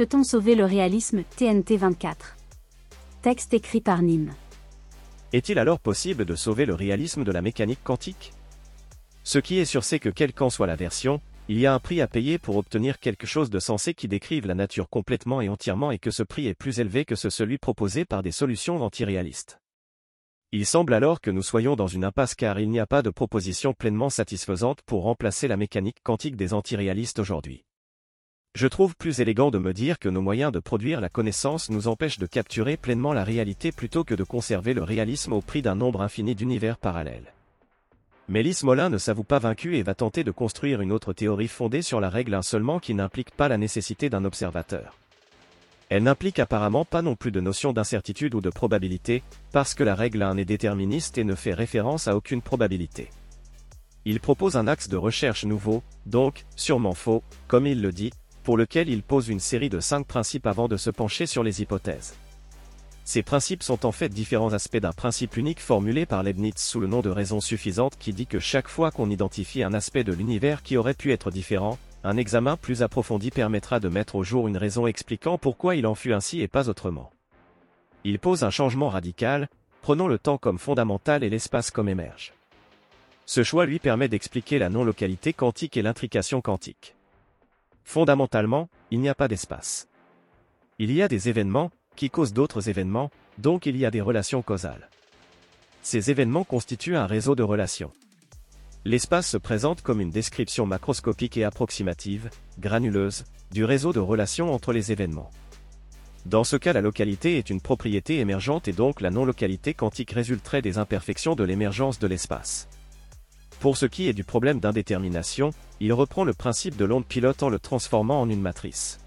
Peut-on sauver le réalisme TNT 24 Texte écrit par Nîmes. Est-il alors possible de sauver le réalisme de la mécanique quantique? Ce qui est sûr c'est que quelle qu'en soit la version, il y a un prix à payer pour obtenir quelque chose de sensé qui décrive la nature complètement et entièrement et que ce prix est plus élevé que ce celui proposé par des solutions antiréalistes. Il semble alors que nous soyons dans une impasse car il n'y a pas de proposition pleinement satisfaisante pour remplacer la mécanique quantique des antiréalistes aujourd'hui. Je trouve plus élégant de me dire que nos moyens de produire la connaissance nous empêchent de capturer pleinement la réalité plutôt que de conserver le réalisme au prix d'un nombre infini d'univers parallèles. Mélis Molin ne s'avoue pas vaincu et va tenter de construire une autre théorie fondée sur la règle 1 seulement qui n'implique pas la nécessité d'un observateur. Elle n'implique apparemment pas non plus de notion d'incertitude ou de probabilité, parce que la règle 1 est déterministe et ne fait référence à aucune probabilité. Il propose un axe de recherche nouveau, donc, sûrement faux, comme il le dit, pour lequel il pose une série de cinq principes avant de se pencher sur les hypothèses. Ces principes sont en fait différents aspects d'un principe unique formulé par Leibniz sous le nom de raison suffisante qui dit que chaque fois qu'on identifie un aspect de l'univers qui aurait pu être différent, un examen plus approfondi permettra de mettre au jour une raison expliquant pourquoi il en fut ainsi et pas autrement. Il pose un changement radical, prenons le temps comme fondamental et l'espace comme émerge. Ce choix lui permet d'expliquer la non-localité quantique et l'intrication quantique. Fondamentalement, il n'y a pas d'espace. Il y a des événements, qui causent d'autres événements, donc il y a des relations causales. Ces événements constituent un réseau de relations. L'espace se présente comme une description macroscopique et approximative, granuleuse, du réseau de relations entre les événements. Dans ce cas la localité est une propriété émergente et donc la non-localité quantique résulterait des imperfections de l'émergence de l'espace. Pour ce qui est du problème d'indétermination, il reprend le principe de l'onde pilote en le transformant en une matrice.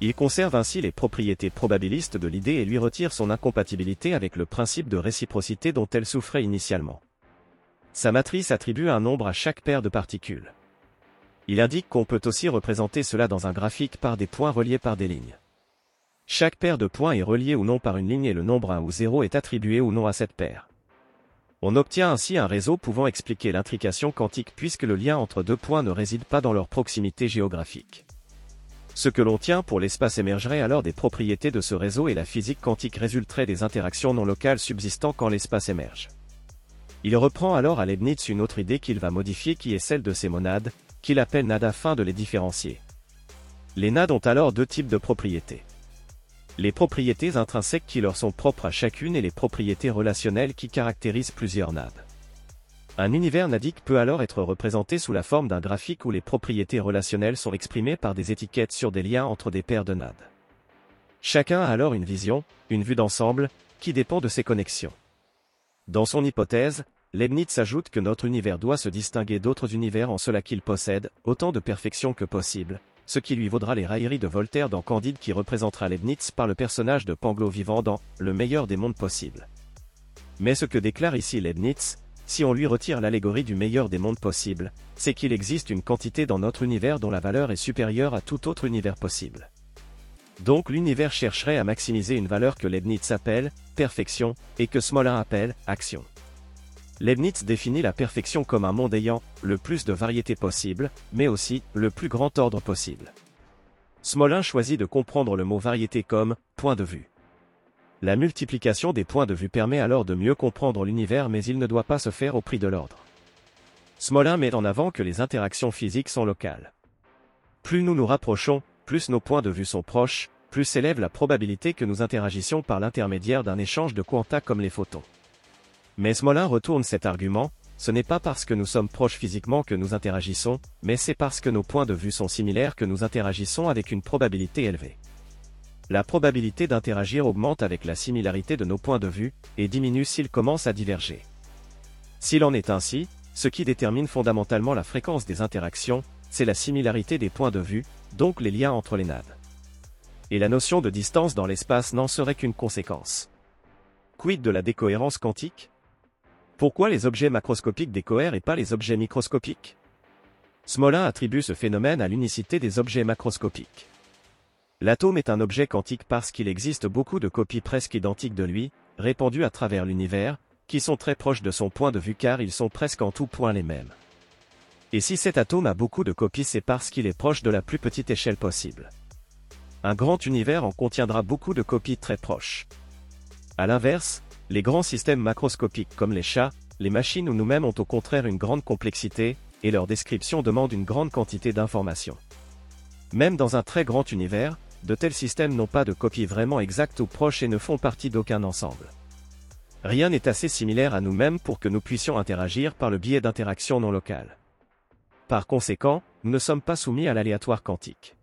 Il conserve ainsi les propriétés probabilistes de l'idée et lui retire son incompatibilité avec le principe de réciprocité dont elle souffrait initialement. Sa matrice attribue un nombre à chaque paire de particules. Il indique qu'on peut aussi représenter cela dans un graphique par des points reliés par des lignes. Chaque paire de points est reliée ou non par une ligne et le nombre 1 ou 0 est attribué ou non à cette paire. On obtient ainsi un réseau pouvant expliquer l'intrication quantique puisque le lien entre deux points ne réside pas dans leur proximité géographique. Ce que l'on tient pour l'espace émergerait alors des propriétés de ce réseau et la physique quantique résulterait des interactions non locales subsistant quand l'espace émerge. Il reprend alors à Leibniz une autre idée qu'il va modifier qui est celle de ces monades, qu'il appelle nades afin de les différencier. Les nades ont alors deux types de propriétés les propriétés intrinsèques qui leur sont propres à chacune et les propriétés relationnelles qui caractérisent plusieurs nades. Un univers nadique peut alors être représenté sous la forme d'un graphique où les propriétés relationnelles sont exprimées par des étiquettes sur des liens entre des paires de nades. Chacun a alors une vision, une vue d'ensemble, qui dépend de ses connexions. Dans son hypothèse, Leibniz ajoute que notre univers doit se distinguer d'autres univers en cela qu'il possède autant de perfection que possible, ce qui lui vaudra les railleries de Voltaire dans Candide qui représentera Leibniz par le personnage de Pangloss vivant dans Le meilleur des mondes possibles. Mais ce que déclare ici Leibniz, si on lui retire l'allégorie du meilleur des mondes possibles, c'est qu'il existe une quantité dans notre univers dont la valeur est supérieure à tout autre univers possible. Donc l'univers chercherait à maximiser une valeur que Leibniz appelle perfection et que Smolin appelle action. Leibniz définit la perfection comme un monde ayant le plus de variétés possible, mais aussi le plus grand ordre possible. Smolin choisit de comprendre le mot variété comme point de vue. La multiplication des points de vue permet alors de mieux comprendre l'univers mais il ne doit pas se faire au prix de l'ordre. Smolin met en avant que les interactions physiques sont locales. Plus nous nous rapprochons, plus nos points de vue sont proches, plus s'élève la probabilité que nous interagissions par l'intermédiaire d'un échange de quanta comme les photons. Mais Smolin retourne cet argument, ce n'est pas parce que nous sommes proches physiquement que nous interagissons, mais c'est parce que nos points de vue sont similaires que nous interagissons avec une probabilité élevée. La probabilité d'interagir augmente avec la similarité de nos points de vue, et diminue s'ils commencent à diverger. S'il en est ainsi, ce qui détermine fondamentalement la fréquence des interactions, c'est la similarité des points de vue, donc les liens entre les nades. Et la notion de distance dans l'espace n'en serait qu'une conséquence. Quid de la décohérence quantique? Pourquoi les objets macroscopiques décohèrent et pas les objets microscopiques? Smolin attribue ce phénomène à l'unicité des objets macroscopiques. L'atome est un objet quantique parce qu'il existe beaucoup de copies presque identiques de lui, répandues à travers l'univers, qui sont très proches de son point de vue car ils sont presque en tout point les mêmes. Et si cet atome a beaucoup de copies c'est parce qu'il est proche de la plus petite échelle possible. un grand univers en contiendra beaucoup de copies très proches. A l'inverse, les grands systèmes macroscopiques comme les chats, les machines ou nous-mêmes ont au contraire une grande complexité, et leur description demande une grande quantité d'informations. Même dans un très grand univers, de tels systèmes n'ont pas de copies vraiment exactes ou proches et ne font partie d'aucun ensemble. Rien n'est assez similaire à nous-mêmes pour que nous puissions interagir par le biais d'interactions non locales. Par conséquent, nous ne sommes pas soumis à l'aléatoire quantique.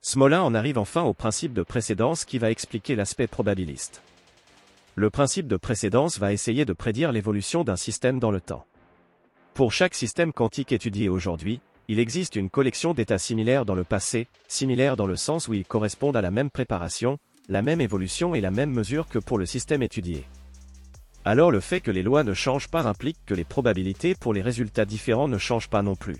Smolin en arrive enfin au principe de précédence qui va expliquer l'aspect probabiliste. Le principe de précédence va essayer de prédire l'évolution d'un système dans le temps. Pour chaque système quantique étudié aujourd'hui, il existe une collection d'états similaires dans le passé, similaires dans le sens où ils correspondent à la même préparation, la même évolution et la même mesure que pour le système étudié. Alors le fait que les lois ne changent pas implique que les probabilités pour les résultats différents ne changent pas non plus.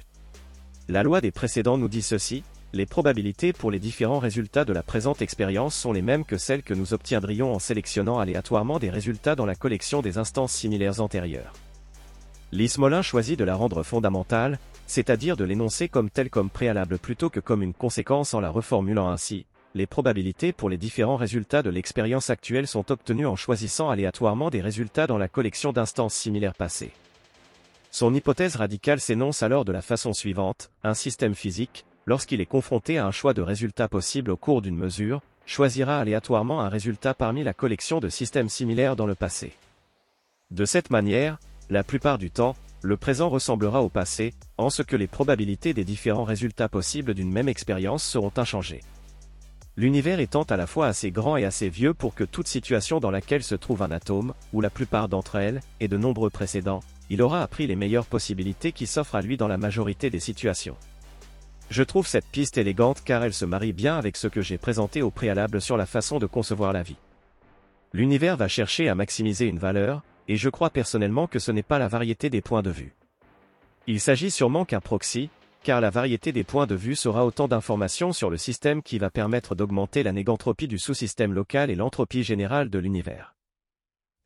La loi des précédents nous dit ceci, les probabilités pour les différents résultats de la présente expérience sont les mêmes que celles que nous obtiendrions en sélectionnant aléatoirement des résultats dans la collection des instances similaires antérieures. Lismolin choisit de la rendre fondamentale, c'est-à-dire de l'énoncer comme telle comme préalable plutôt que comme une conséquence en la reformulant ainsi. Les probabilités pour les différents résultats de l'expérience actuelle sont obtenues en choisissant aléatoirement des résultats dans la collection d'instances similaires passées. Son hypothèse radicale s'énonce alors de la façon suivante, un système physique, lorsqu'il est confronté à un choix de résultats possibles au cours d'une mesure, choisira aléatoirement un résultat parmi la collection de systèmes similaires dans le passé. De cette manière, la plupart du temps, le présent ressemblera au passé, en ce que les probabilités des différents résultats possibles d'une même expérience seront inchangées. L'univers étant à la fois assez grand et assez vieux pour que toute situation dans laquelle se trouve un atome, ou la plupart d'entre elles, et de nombreux précédents, il aura appris les meilleures possibilités qui s'offrent à lui dans la majorité des situations. Je trouve cette piste élégante car elle se marie bien avec ce que j'ai présenté au préalable sur la façon de concevoir la vie. L'univers va chercher à maximiser une valeur, et je crois personnellement que ce n'est pas la variété des points de vue. Il s'agit sûrement qu'un proxy, car la variété des points de vue sera autant d'informations sur le système qui va permettre d'augmenter la négantropie du sous-système local et l'entropie générale de l'univers.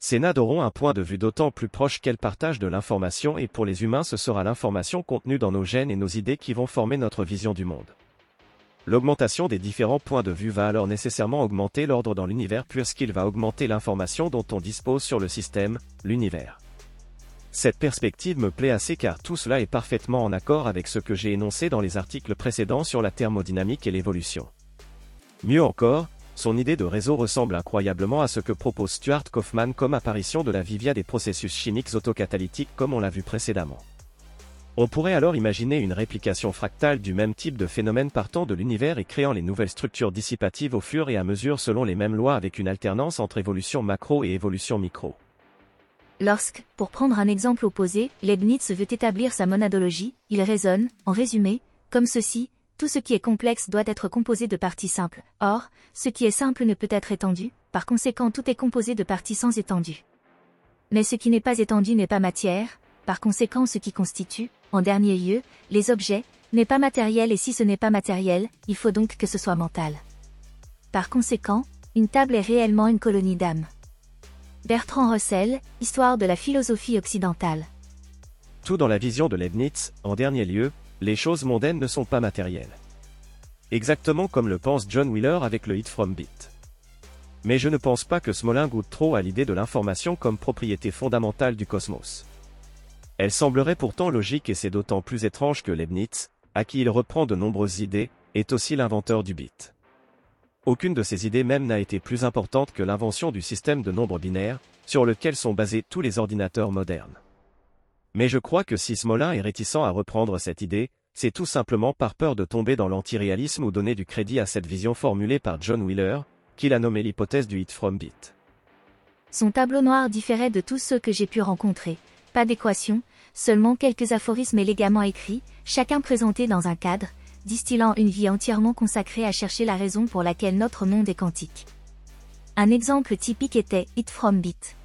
Ces NAD auront un point de vue d'autant plus proche qu'elles partagent de l'information et pour les humains ce sera l'information contenue dans nos gènes et nos idées qui vont former notre vision du monde. L'augmentation des différents points de vue va alors nécessairement augmenter l'ordre dans l'univers puisqu'il va augmenter l'information dont on dispose sur le système, l'univers. Cette perspective me plaît assez car tout cela est parfaitement en accord avec ce que j'ai énoncé dans les articles précédents sur la thermodynamique et l'évolution. Mieux encore, son idée de réseau ressemble incroyablement à ce que propose Stuart Kaufman comme apparition de la vie via des processus chimiques autocatalytiques comme on l'a vu précédemment. On pourrait alors imaginer une réplication fractale du même type de phénomène partant de l'univers et créant les nouvelles structures dissipatives au fur et à mesure selon les mêmes lois avec une alternance entre évolution macro et évolution micro. Lorsque, pour prendre un exemple opposé, Leibniz veut établir sa monadologie, il raisonne, en résumé, comme ceci, tout ce qui est complexe doit être composé de parties simples. Or, ce qui est simple ne peut être étendu, par conséquent tout est composé de parties sans étendue. Mais ce qui n'est pas étendu n'est pas matière, par conséquent ce qui constitue, en dernier lieu, les objets, n'est pas matériel et si ce n'est pas matériel, il faut donc que ce soit mental. Par conséquent, une table est réellement une colonie d'âmes. Bertrand Russell, Histoire de la philosophie occidentale. Tout dans la vision de Leibniz, en dernier lieu, les choses mondaines ne sont pas matérielles. Exactement comme le pense John Wheeler avec le hit from Beat. Mais je ne pense pas que Smolin goûte trop à l'idée de l'information comme propriété fondamentale du cosmos. Elle semblerait pourtant logique et c'est d'autant plus étrange que Leibniz, à qui il reprend de nombreuses idées, est aussi l'inventeur du bit. Aucune de ces idées même n'a été plus importante que l'invention du système de nombres binaires, sur lequel sont basés tous les ordinateurs modernes. Mais je crois que si Smolin est réticent à reprendre cette idée, c'est tout simplement par peur de tomber dans l'antiréalisme ou donner du crédit à cette vision formulée par John Wheeler, qu'il a nommé l'hypothèse du hit from bit. Son tableau noir différait de tous ceux que j'ai pu rencontrer. Pas d'équation, seulement quelques aphorismes élégamment écrits, chacun présenté dans un cadre, distillant une vie entièrement consacrée à chercher la raison pour laquelle notre monde est quantique. Un exemple typique était It from Bit.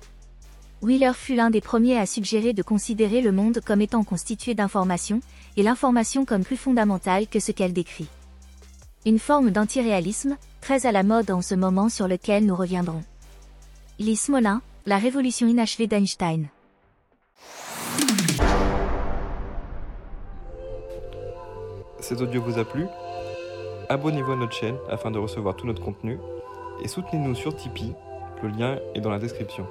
Wheeler fut l'un des premiers à suggérer de considérer le monde comme étant constitué d'informations, et l'information comme plus fondamentale que ce qu'elle décrit. Une forme d'antiréalisme, très à la mode en ce moment sur lequel nous reviendrons. Lee Smolin, La révolution inachevée d'Einstein. Cet audio vous a plu? Abonnez-vous à notre chaîne afin de recevoir tout notre contenu et soutenez-nous sur Tipeee, le lien est dans la description.